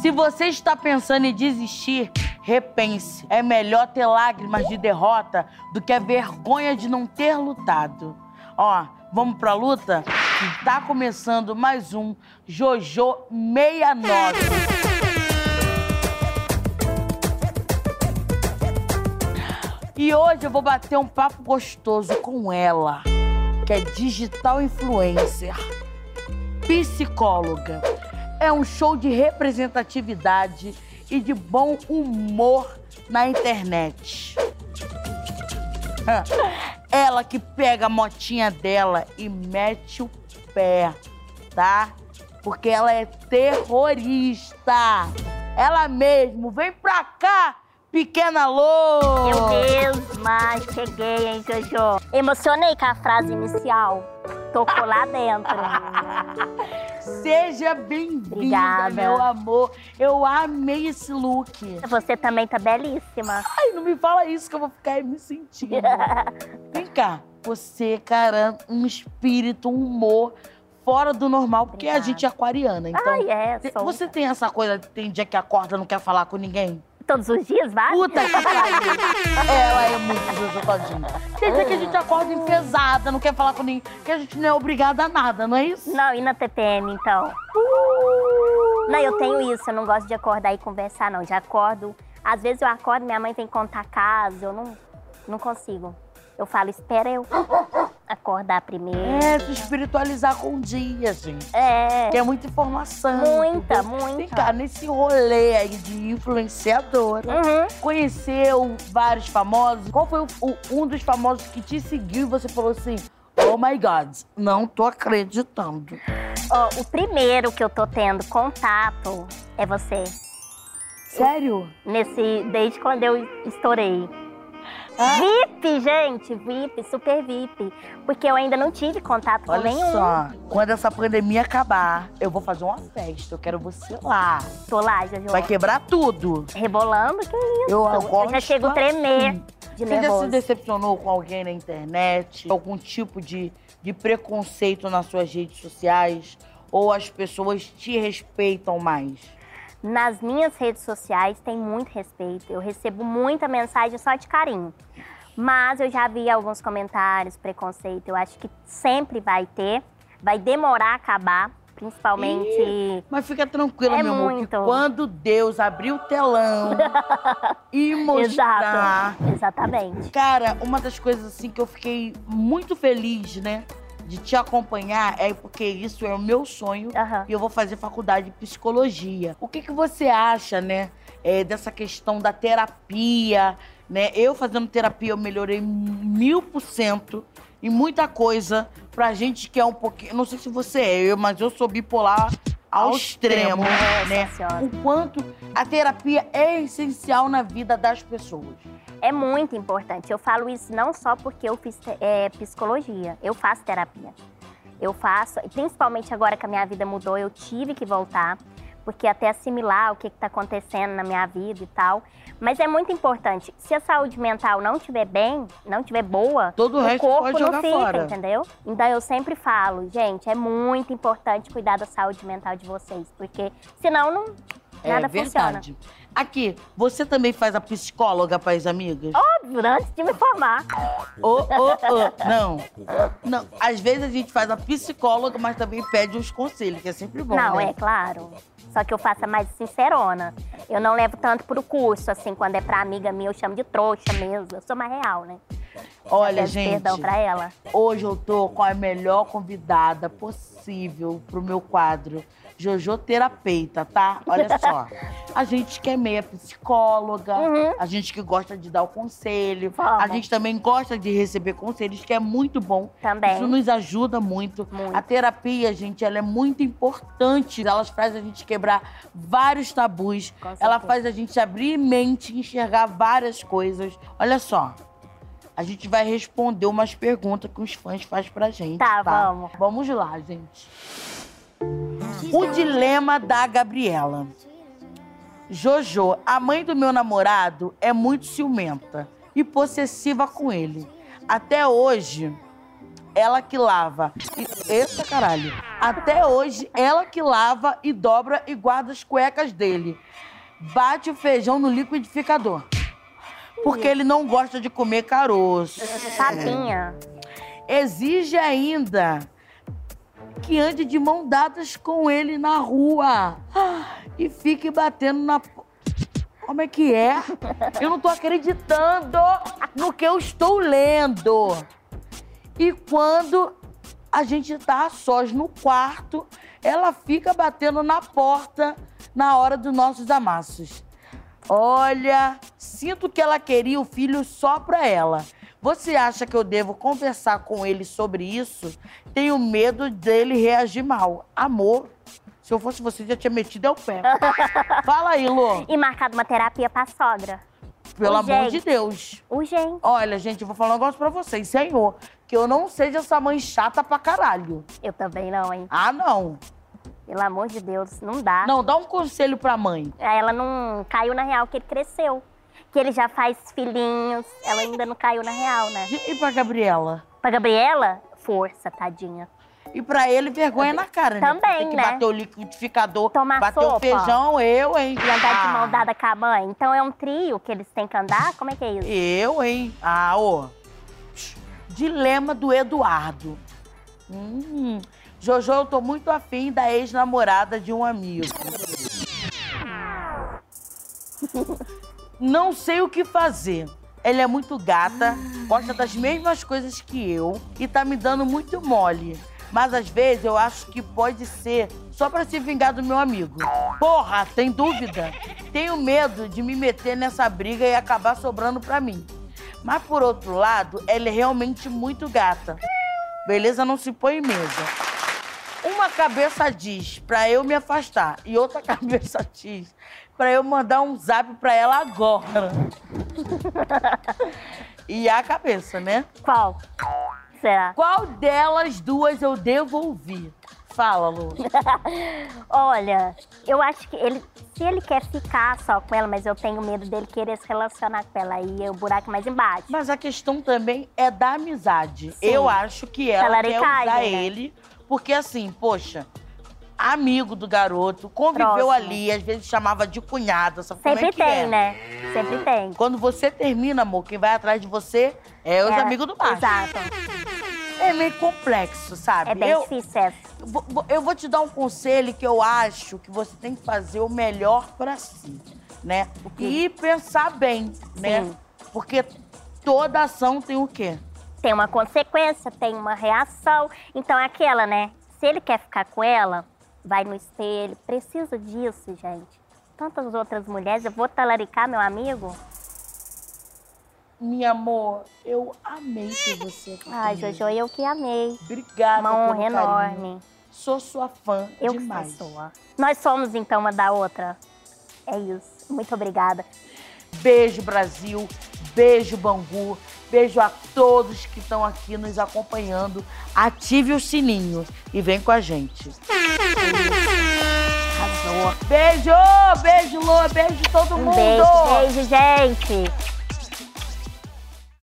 Se você está pensando em desistir, repense. É melhor ter lágrimas de derrota do que a vergonha de não ter lutado. Ó, vamos pra luta? Que tá começando mais um Jojo 69. E hoje eu vou bater um papo gostoso com ela, que é digital influencer, psicóloga. É um show de representatividade e de bom humor na internet. Ela que pega a motinha dela e mete o pé, tá? Porque ela é terrorista. Ela mesmo, vem pra cá, pequena Lô! Eu mesma cheguei, hein, Jojo? Emocionei com a frase inicial. Tocou lá dentro. Seja bem-vinda, meu amor. Eu amei esse look. Você também tá belíssima. Ai, não me fala isso que eu vou ficar aí me sentindo. Vem cá, você, cara, um espírito, um humor fora do normal, porque a Obrigada. gente é aquariana. Então, Ai, é, sou. você tem essa coisa, tem dia que acorda e não quer falar com ninguém? Todos os dias, vai? Puta que pariu. Ela é muito Todinho. Tem dia que a gente acorda enfesada, não quer falar com ninguém, que a gente não é obrigada a nada, não é isso? Não, e na TPM, então? Não, eu tenho isso, eu não gosto de acordar e conversar, não. Já acordo. Às vezes eu acordo, minha mãe tem que contar casa, eu não, não consigo. Eu falo, espera eu acordar primeiro. É, se espiritualizar com o dia, gente. É, Que é muita informação. muita, Vem muita. cá, nesse rolê aí de influenciadora, Uhum. conheceu vários famosos. Qual foi o- o- um dos famosos que te seguiu e você falou assim: Oh my God, não tô acreditando. Ó, o primeiro que eu tô tendo contato é você. Sério? Nesse, desde quando eu estourei. Ah. VIP, gente, VIP, super VIP. Porque eu ainda não tive contato com Olha nenhum. só, quando essa pandemia acabar, eu vou fazer uma festa. Eu quero você lá. Tô lá, Jojo. Vai quebrar tudo. Rebolando, que isso? Eu, Eu gosto já chego a tremer de Você já se nervoso. decepcionou com alguém na internet? Algum tipo de, de preconceito nas suas redes sociais? Ou as pessoas te respeitam mais? Nas minhas redes sociais tem muito respeito. Eu recebo muita mensagem só de carinho. Mas eu já vi alguns comentários, preconceito. Eu acho que sempre vai ter. Vai demorar a acabar, principalmente. Mas fica tranquila, É meu amor, que muito. quando Deus abrir o telão e mostrar... Exato. Exatamente. Cara, uma das coisas assim que eu fiquei muito feliz, né, de te acompanhar é porque isso é o meu sonho Aham. e eu vou fazer faculdade de psicologia. O que, que você acha, né, é, dessa questão da terapia, né? Eu fazendo terapia eu melhorei mil por cento e muita coisa pra gente que é um pouquinho, não sei se você é, eu, mas eu sou bipolar ao, Ao extremo, extremo, né? senhora. O quanto a terapia é essencial na vida das pessoas. É muito importante. Eu falo isso não só porque eu fiz é, psicologia, eu faço terapia. Eu faço, principalmente agora que a minha vida mudou, eu tive que voltar, porque até assimilar o que está acontecendo na minha vida e tal. Mas é muito importante. Se a saúde mental não estiver bem, não estiver boa, Todo o o resto corpo pode não jogar fica, fora. entendeu? Então eu sempre falo, gente, é muito importante cuidar da saúde mental de vocês, porque senão não, nada é funciona. verdade. Aqui, você também faz a psicóloga para as amigas? Óbvio, antes de me formar. Ô, ô, ô. Não. Não. Às vezes a gente faz a psicóloga, mas também pede uns conselhos, que é sempre bom. Não, né? é claro. Só que eu faço a mais sincerona. Eu não levo tanto pro curso, assim, quando é pra amiga minha, eu chamo de trouxa mesmo. Eu sou mais real, né? Olha, gente. Perdão pra ela. Hoje eu tô com a melhor convidada possível pro meu quadro. Jojo Terapeuta, tá? Olha só. A gente que é meia psicóloga, Uhum. a gente que gosta de dar o conselho, Vamos. a gente também gosta de receber conselhos, que é muito bom. Também. Isso nos ajuda muito. Muito. A terapia, gente, ela é muito importante. Ela faz a gente quebrar vários tabus. Ela faz a gente abrir mente e enxergar várias coisas. Olha só. A gente vai responder umas perguntas que os fãs fazem pra gente. Tá, vamos. Vamos lá, gente. O dilema da Gabriela. Jojo, a mãe do meu namorado é muito ciumenta e possessiva com ele. Até hoje, ela que lava. E, eita caralho. Até hoje, ela que lava e dobra e guarda as cuecas dele. Bate o feijão no liquidificador. Porque ele não gosta de comer caroço. Tadinha. Exige ainda que ande de mão dadas com ele na rua e fique batendo na. Como é que é? Eu não tô acreditando no que eu estou lendo. E quando a gente tá a sós no quarto, ela fica batendo na porta na hora dos nossos amassos. Olha, sinto que ela queria o filho só pra ela. Você acha que eu devo conversar com ele sobre isso? Tenho medo dele reagir mal. Amor, se eu fosse você, já tinha metido ao pé. Fala aí, Lô. E marcado uma terapia pra sogra. Pelo Urgente. amor de Deus. Urgente. Olha, gente, eu vou falar um negócio pra vocês, senhor. Que eu não seja essa mãe chata pra caralho. Eu também não, hein? Ah, não. Pelo amor de Deus, não dá. Não, dá um conselho pra mãe. Ela não caiu na real que ele cresceu. Que ele já faz filhinhos. Ela ainda não caiu na real, né? E pra Gabriela? Pra Gabriela, força, tadinha. E pra ele, vergonha na cara, né? Também, Tem que né? bater o liquidificador, Tomar bater o sopa. feijão, eu, hein? E andar de Ah, mão dada com a mãe. Então é um trio que eles têm que andar? Como é que é isso? Eu, hein? Ah, ô. Dilema do Eduardo. Hum, Jojo, eu tô muito afim da ex-namorada de um amigo. Não sei o que fazer. Ela é muito gata, gosta das mesmas coisas que eu e tá me dando muito mole. Mas às vezes eu acho que pode ser só pra se vingar do meu amigo. Porra, tem dúvida? Tenho medo de me meter nessa briga e acabar sobrando pra mim. Mas por outro lado, ela é realmente muito gata. Beleza não se põe em mesa. Uma cabeça diz pra eu me afastar e outra cabeça diz pra eu mandar um zap pra ela agora. e a cabeça, né? Qual? Será? Qual delas duas eu devo ouvir? Fala, Lu. Olha, eu acho que ele. Se ele quer ficar só com ela, mas eu tenho medo dele querer se relacionar com ela. Aí é o buraco mais embaixo. Mas a questão também é da amizade. Eu acho que ela quer Talaricagem, usar né? ele, porque assim, poxa, amigo do garoto, conviveu Próximo. ali, às vezes chamava de cunhada, sabe como Sempre é que tem, é? né? Sempre tem. Quando você termina, amor, quem vai atrás de você é os É, amigos do macho. Exato. É meio complexo, sabe? É bem eu, difícil vou- eu vou te dar um conselho que eu acho que você tem que fazer o melhor pra si, né? E pensar bem, né? Sim. Porque toda ação tem o quê? Tem uma consequência, tem uma reação. Então é aquela, né? Se ele quer ficar com ela, vai no espelho. Precisa disso, gente. Tantas outras mulheres, eu vou talaricar meu amigo? Minha amor, eu amei ter você aqui. Ai, comigo. Jojo, eu que amei. Obrigada Uma honra enorme. Sou sua fã Eu demais. sou sua. Nós somos, então, uma da outra. É isso. Muito obrigada. Beijo, Brasil. Beijo, Bangu. Beijo a todos que estão aqui nos acompanhando. Ative o sininho e vem com a gente. Beijo! Beijo, Lô! Beijo todo Um mundo! beijo, beijo, gente.